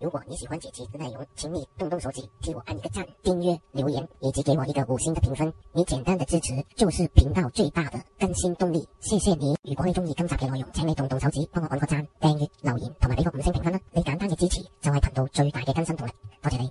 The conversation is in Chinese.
如果你喜欢本期的内容，请你动动手指替我按一个赞、订阅、留言，以及给我一个五星的评分。你简单的支持就是频道最大的更新动力。谢谢你。如果你中意今集嘅内容，请你动动手指帮我按个赞、订阅、留言，同埋俾个五星评分啦。你简单嘅支持就系频道最大嘅更新动力。多谢你。